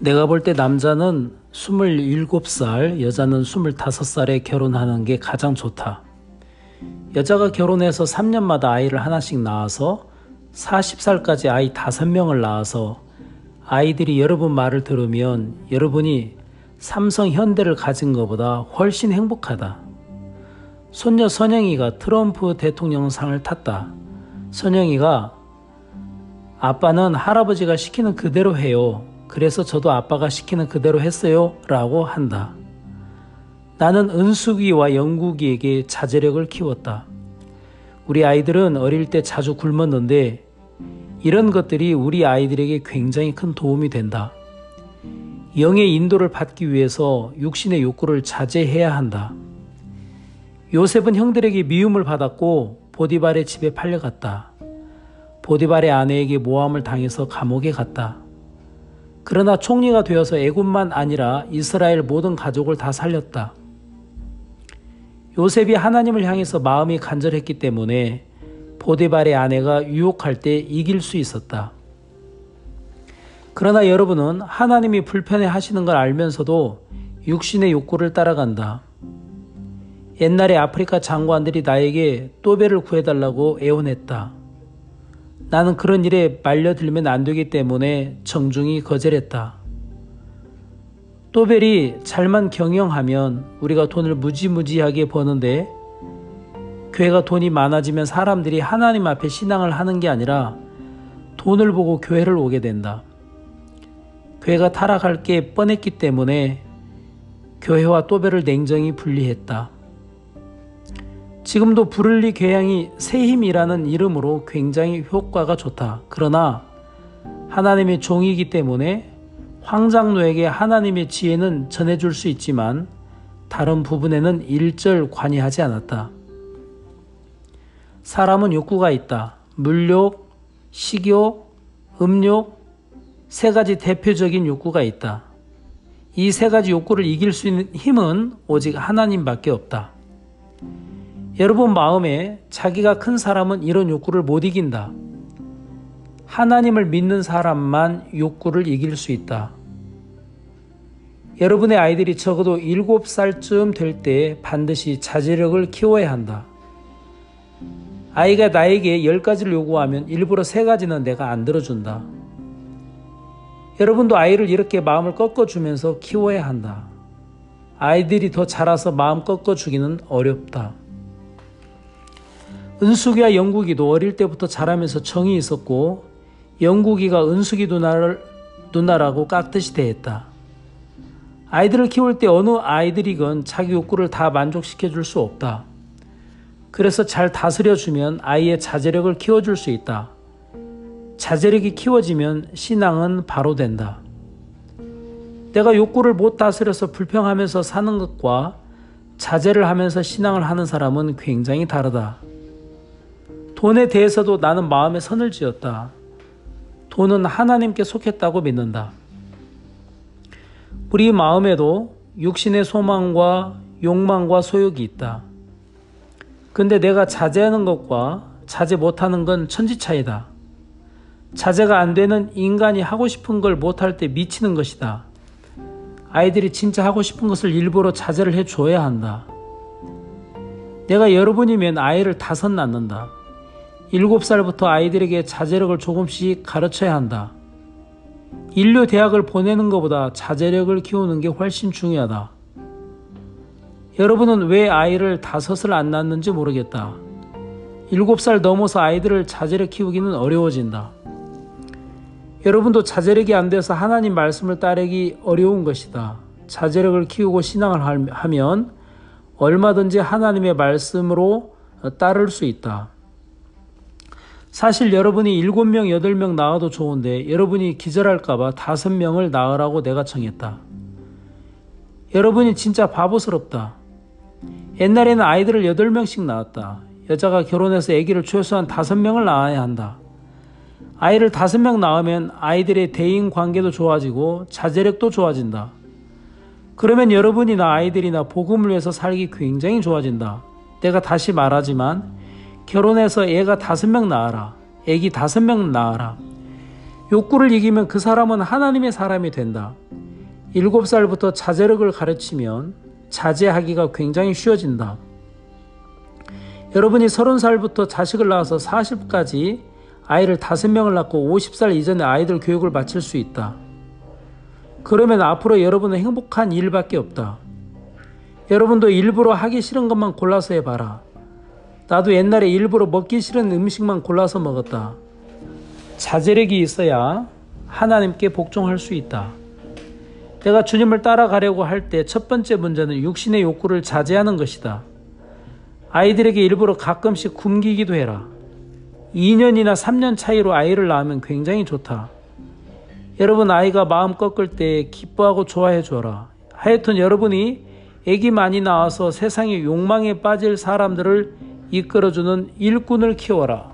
내가 볼 때 남자는 27살, 여자는 25살에 결혼하는 게 가장 좋다. 여자가 결혼해서 3년마다 아이를 하나씩 낳아서 40살까지 아이 5명을 낳아서 아이들이 여러분 말을 들으면 여러분이 삼성 현대를 가진 것보다 훨씬 행복하다. 손녀 선영이가 트럼프 대통령 상을 탔다. 선영이가 아빠는 할아버지가 시키는 그대로 해요. 그래서 저도 아빠가 시키는 그대로 했어요. 라고 한다. 나는 은숙이와 영국이에게 자제력을 키웠다. 우리 아이들은 어릴 때 자주 굶었는데 이런 것들이 우리 아이들에게 굉장히 큰 도움이 된다. 영의 인도를 받기 위해서 육신의 욕구를 자제해야 한다. 요셉은 형들에게 미움을 받았고 보디발의 집에 팔려갔다. 보디발의 아내에게 모함을 당해서 감옥에 갔다. 그러나 총리가 되어서 애굽만 아니라 이스라엘 모든 가족을 다 살렸다. 요셉이 하나님을 향해서 마음이 간절했기 때문에 보디발의 아내가 유혹할 때 이길 수 있었다. 그러나 여러분은 하나님이 불편해 하시는 걸 알면서도 육신의 욕구를 따라간다. 옛날에 아프리카 장관들이 나에게 또배를 구해달라고 애원했다. 나는 그런 일에 말려들면 안 되기 때문에 정중히 거절했다. 또벨이 잘만 경영하면 우리가 돈을 무지무지하게 버는데 교회가 돈이 많아지면 사람들이 하나님 앞에 신앙을 하는 게 아니라 돈을 보고 교회를 오게 된다. 교회가 타락할 게 뻔했기 때문에 교회와 또배를 냉정히 분리했다. 지금도 부를리 괴양이 새힘이라는 이름으로 굉장히 효과가 좋다. 그러나 하나님의 종이기 때문에 황장로에게 하나님의 지혜는 전해줄 수 있지만 다른 부분에는 일절 관여하지 않았다. 사람은 욕구가 있다. 물욕, 식욕, 음욕, 세 가지 대표적인 욕구가 있다. 이 세 가지 욕구를 이길 수 있는 힘은 오직 하나님밖에 없다. 여러분 마음에 자기가 큰 사람은 이런 욕구를 못 이긴다. 하나님을 믿는 사람만 욕구를 이길 수 있다. 여러분의 아이들이 적어도 7살쯤 될 때 반드시 자제력을 키워야 한다. 아이가 나에게 10가지를 요구하면 일부러 3가지는 내가 안 들어준다. 여러분도 아이를 이렇게 마음을 꺾어주면서 키워야 한다. 아이들이 더 자라서 마음 꺾어주기는 어렵다. 은숙이와 영국이도 어릴 때부터 자라면서 정이 있었고 영국이가 은숙이 누나를 누나라고 깍듯이 대했다. 아이들을 키울 때 어느 아이들이건 자기 욕구를 다 만족시켜 줄 수 없다. 그래서 잘 다스려 주면 아이의 자제력을 키워 줄 수 있다. 자제력이 키워지면 신앙은 바로 된다. 내가 욕구를 못 다스려서 불평하면서 사는 것과 자제를 하면서 신앙을 하는 사람은 굉장히 다르다. 돈에 대해서도 나는 마음에 선을 지었다. 돈은 하나님께 속했다고 믿는다. 우리 마음에도 육신의 소망과 욕망과 소욕이 있다. 근데 내가 자제하는 것과 자제 못하는 건 천지 차이다. 자제가 안 되는 인간이 하고 싶은 걸 못할 때 미치는 것이다. 아이들이 진짜 하고 싶은 것을 일부러 자제를 해줘야 한다. 내가 여러분이면 아이를 다섯 낳는다. 7살부터 아이들에게 자제력을 조금씩 가르쳐야 한다. 인류 대학을 보내는 것보다 자제력을 키우는 게 훨씬 중요하다. 여러분은 왜 아이를 다섯을 안 낳는지 모르겠다. 7살 넘어서 아이들을 자제력 키우기는 어려워진다. 여러분도 자제력이 안 돼서 하나님 말씀을 따르기 어려운 것이다. 자제력을 키우고 신앙을 하면 얼마든지 하나님의 말씀으로 따를 수 있다. 사실 여러분이 7명, 8명 나와도 좋은데 여러분이 기절할까봐 5명을 낳으라고 내가 청했다. 여러분이 진짜 바보스럽다. 옛날에는 아이들을 8명씩 낳았다. 여자가 결혼해서 아기를 최소한 5명을 낳아야 한다. 아이를 5명 낳으면 아이들의 대인 관계도 좋아지고 자제력도 좋아진다. 그러면 여러분이나 아이들이나 복음을 위해서 살기 굉장히 좋아진다. 내가 다시 말하지만 결혼해서 애가 다섯 명 낳아라. 애기 다섯 명 낳아라. 욕구를 이기면 그 사람은 하나님의 사람이 된다. 7살부터 자제력을 가르치면 자제하기가 굉장히 쉬워진다. 여러분이 30살부터 자식을 낳아서 40까지 아이를 5명을 낳고 50살 이전에 아이들 교육을 마칠 수 있다. 그러면 앞으로 여러분은 행복한 일밖에 없다. 여러분도 일부러 하기 싫은 것만 골라서 해봐라. 나도 옛날에 일부러 먹기 싫은 음식만 골라서 먹었다. 자제력이 있어야 하나님께 복종할 수 있다. 내가 주님을 따라가려고 할 때 첫 번째 문제는 육신의 욕구를 자제하는 것이다. 아이들에게 일부러 가끔씩 굶기기도 해라. 2년이나 3년 차이로 아이를 낳으면 굉장히 좋다. 여러분 아이가 마음 꺾을 때 기뻐하고 좋아해 줘라. 하여튼 여러분이 애기 많이 낳아서 세상의 욕망에 빠질 사람들을 이끌어주는 일꾼을 키워라.